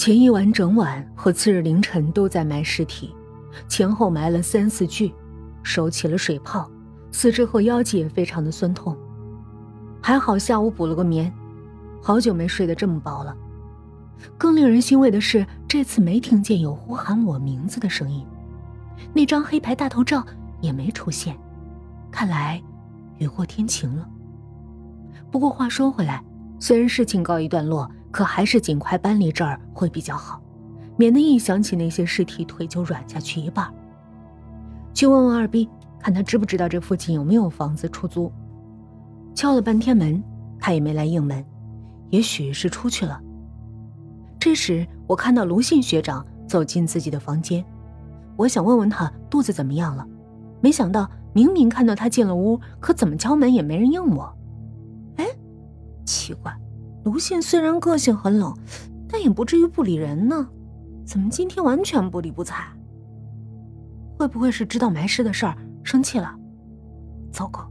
前一晚整晚和次日凌晨都在埋尸体，前后埋了三四具，手起了水泡，四肢和腰肌也非常的酸痛。还好下午补了个眠，好久没睡得这么饱了。更令人欣慰的是，这次没听见有呼喊我名字的声音，那张黑牌大头照也没出现，看来雨过天晴了。不过话说回来，虽然事情告一段落，可还是尽快搬离这儿会比较好，免得一想起那些尸体腿就软下去一半。去问问二逼，看他知不知道这附近有没有房子出租。敲了半天门，他也没来应门，也许是出去了。这时，我看到卢信学长走进自己的房间，我想问问他肚子怎么样了，没想到明明看到他进了屋，可怎么敲门也没人应我。哎，奇怪，卢信虽然个性很冷，但也不至于不理人呢，怎么今天完全不理不睬？会不会是知道埋尸的事儿生气了？糟糕，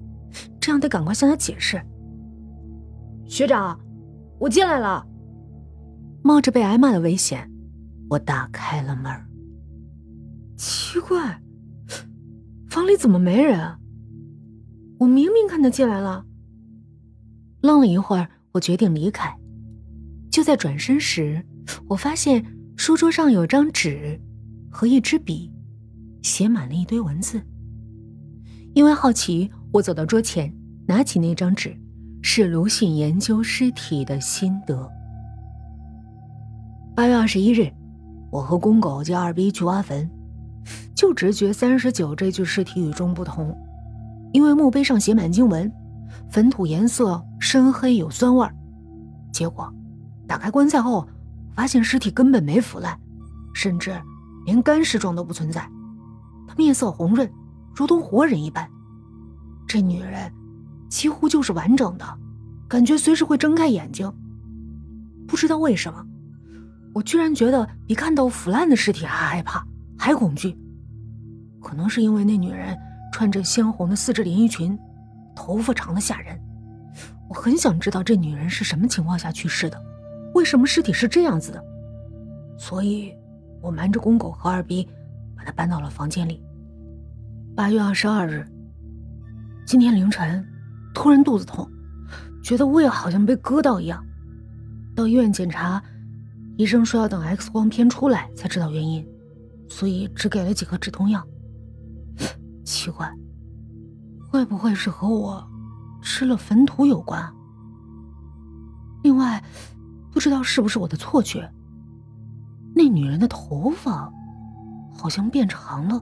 这样得赶快向他解释。学长，我进来了。冒着被挨骂的危险，我打开了门。奇怪，房里怎么没人？我明明看他进来了。愣了一会儿，我决定离开。就在转身时，我发现书桌上有张纸和一支笔，写满了一堆文字。因为好奇，我走到桌前，拿起那张纸，是卢信研究尸体的心得。八月二十一日，我和公狗接二逼去挖坟，就直觉三十九这具尸体与众不同，因为墓碑上写满经文，坟土颜色深黑有酸味儿。结果打开棺材后，发现尸体根本没腐烂，甚至连干尸状都不存在，她面色红润，如同活人一般。这女人几乎就是完整的，感觉随时会睁开眼睛。不知道为什么。我居然觉得比看到腐烂的尸体还害怕，还恐惧。可能是因为那女人穿着鲜红的丝质连衣裙，头发长得吓人。我很想知道这女人是什么情况下去世的，为什么尸体是这样子的。所以，我瞒着公狗和二逼，把她搬到了房间里。八月二十二日，今天凌晨，突然肚子痛，觉得胃好像被割到一样，到医院检查。医生说要等 X 光片出来才知道原因，所以只给了几颗止痛药。奇怪，会不会是和我吃了坟土有关？另外，不知道是不是我的错觉，那女人的头发好像变长了，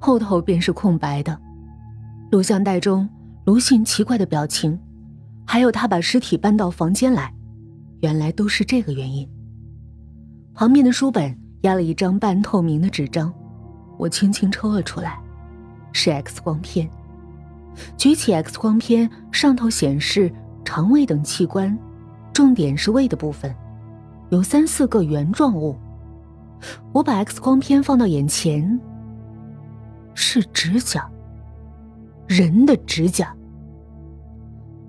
后头便是空白的。录像带中卢信奇怪的表情，还有他把尸体搬到房间来。原来都是这个原因。旁边的书本压了一张半透明的纸张，我轻轻抽了出来，是 X 光片。举起 X 光片，上头显示肠胃等器官，重点是胃的部分，有三四个圆状物。我把 X 光片放到眼前，是指甲，人的指甲。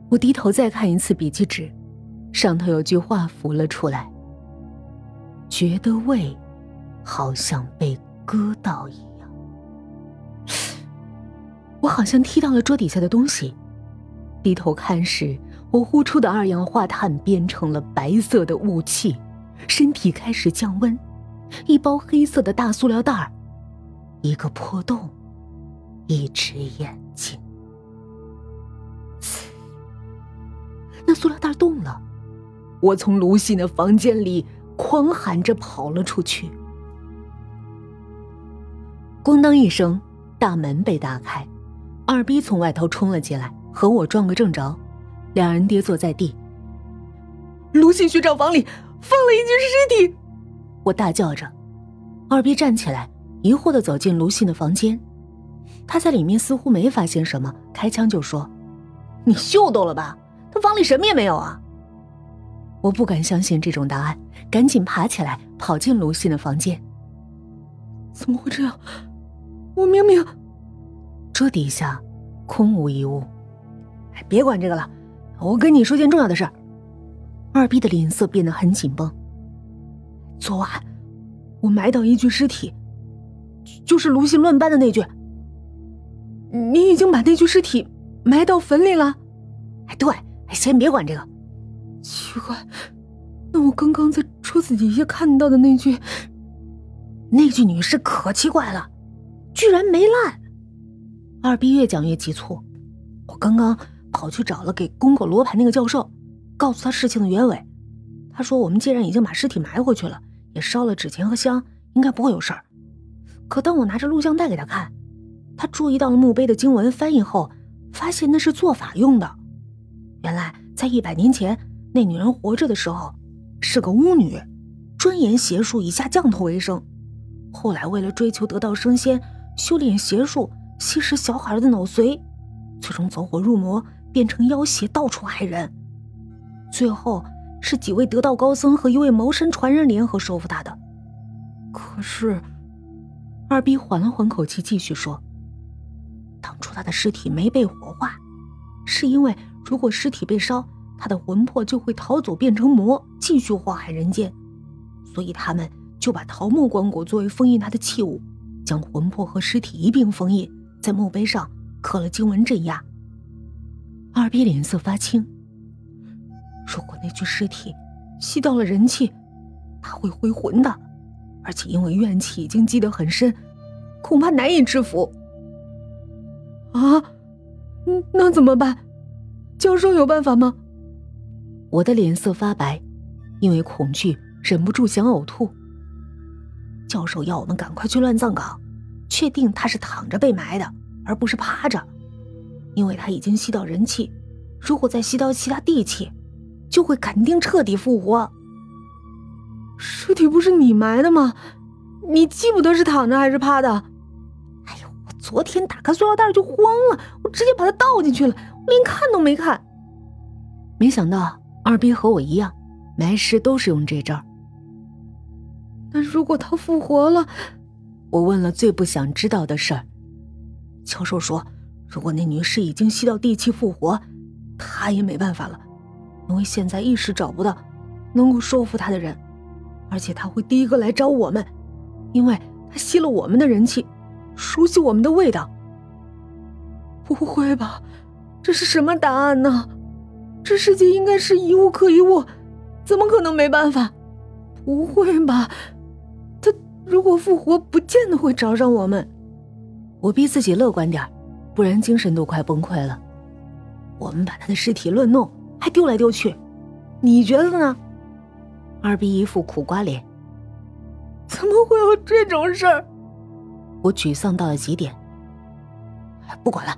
我低头再看一次笔记纸。上头有句话浮了出来，觉得胃好像被割到一样。我好像踢到了桌底下的东西，低头看时，我呼出的二氧化碳变成了白色的雾气，身体开始降温。一包黑色的大塑料袋儿，一个破洞，一只眼睛。那塑料袋动了。我从卢信的房间里狂喊着跑了出去。咣当一声，大门被打开，二逼从外头冲了进来，和我撞个正着，两人跌坐在地。卢信学长房里放了一具尸体，我大叫着。二逼站起来，疑惑的走进卢信的房间，他在里面似乎没发现什么，开枪就说：“你秀逗了吧？他房里什么也没有啊！”我不敢相信这种答案，赶紧爬起来跑进卢信的房间。怎么会这样？我明明……桌底下空无一物。别管这个了，我跟你说件重要的事。二逼的脸色变得很紧绷，昨晚我埋到一具尸体，就是卢鑫乱搬的那具。你已经把那具尸体埋到坟里了？哎，对，先别管这个。奇怪，那我刚刚在车子底下看到的那具，那具女尸可奇怪了，居然没烂。二逼越讲越急促，我刚刚跑去找了给公狗罗盘那个教授，告诉他事情的原委。他说我们既然已经把尸体埋回去了，也烧了纸钱和香，应该不会有事儿。可当我拿着录像带给他看，他注意到了墓碑的经文翻译后，发现那是做法用的。原来在一百年前。那女人活着的时候是个巫女，专研邪术，以下降头为生。后来为了追求得道升仙，修炼邪术，吸食小孩的脑髓，最终走火入魔，变成妖邪，到处害人。最后是几位得道高僧和一位茅山传人联合收服他的。可是，二逼缓了缓口气，继续说：“当初他的尸体没被火化，是因为如果尸体被烧。”他的魂魄就会逃走，变成魔，继续祸害人间。所以他们就把桃木棺椁作为封印他的器物，将魂魄和尸体一并封印在墓碑上，刻了经文镇压。二逼脸色发青。如果那具尸体吸到了人气，他会回魂的，而且因为怨气已经积得很深，恐怕难以制服。啊，那怎么办？教授有办法吗？我的脸色发白，因为恐惧忍不住想呕吐。教授要我们赶快去乱葬岗，确定他是躺着被埋的，而不是趴着，因为他已经吸到人气，如果再吸到其他地气，就会肯定彻底复活。尸体不是你埋的吗？你记不得是躺着还是趴的？哎呦，我昨天打开塑料袋就慌了，我直接把它倒进去了，我连看都没看，没想到。二逼和我一样，埋尸都是用这招。那如果他复活了，我问了最不想知道的事儿。教授说，如果那女士已经吸到地气复活，他也没办法了，因为现在一时找不到能够说服他的人，而且他会第一个来找我们，因为他吸了我们的人气，熟悉我们的味道。不会吧，这是什么答案呢？这世界应该是一物克一物，怎么可能没办法？不会吧？如果复活，不见得会找上我们。我逼自己乐观点不然精神都快崩溃了。我们把他的尸体乱弄，还丢来丢去，你觉得呢？二逼一副苦瓜脸。怎么会有这种事儿？我沮丧到了极点。不管了，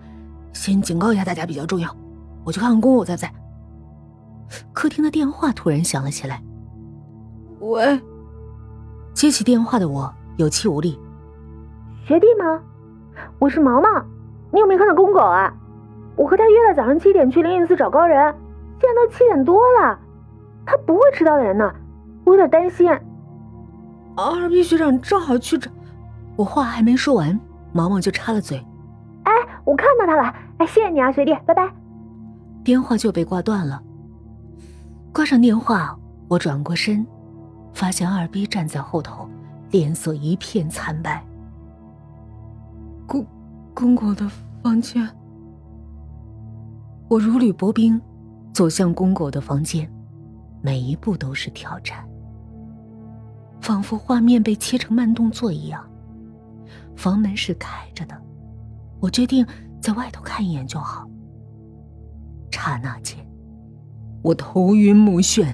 先警告一下大家比较重要。我去看看公公在不在。客厅的电话突然响了起来。喂，接起电话的我有气无力。学弟吗？我是毛毛，你有没有看到公狗啊？我和他约了早上七点去灵隐寺找高人，现在都七点多了，他不会迟到的人呢，我有点担心。二 B 学长正好去找，我话还没说完，毛毛就插了嘴。哎，我看到他了，哎，谢谢你啊，学弟，拜拜。电话就被挂断了。挂上电话，我转过身，发现二逼站在后头，脸色一片惨白。公公公的房间，我如履薄冰，走向公狗的房间，每一步都是挑战，仿佛画面被切成慢动作一样。房门是开着的，我决定在外头看一眼就好。刹那间。我头晕目眩，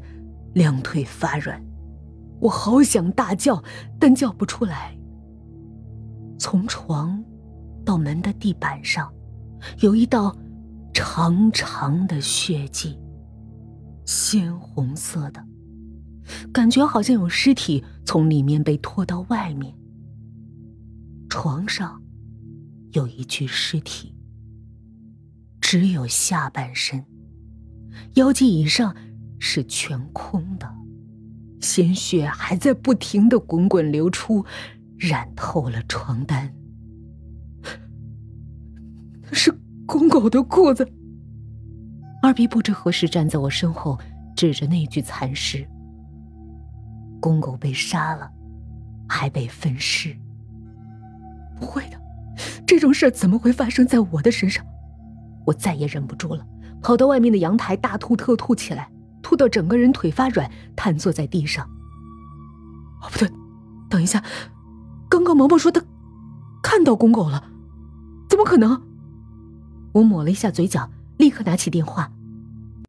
两腿发软，我好想大叫，但叫不出来。从床到门的地板上，有一道长长的血迹，鲜红色的，感觉好像有尸体从里面被拖到外面。床上有一具尸体，只有下半身。腰际以上是全空的，鲜血还在不停的滚滚流出，染透了床单。那是公狗的裤子。二逼不知何时站在我身后，指着那具残尸。公狗被杀了，还被分尸。不会的，这种事怎么会发生在我的身上？我再也忍不住了，跑到外面的阳台大吐特吐起来，吐到整个人腿发软，瘫坐在地上。哦，不对，等一下，刚刚萌萌说她看到公狗了，怎么可能？我抹了一下嘴角，立刻拿起电话。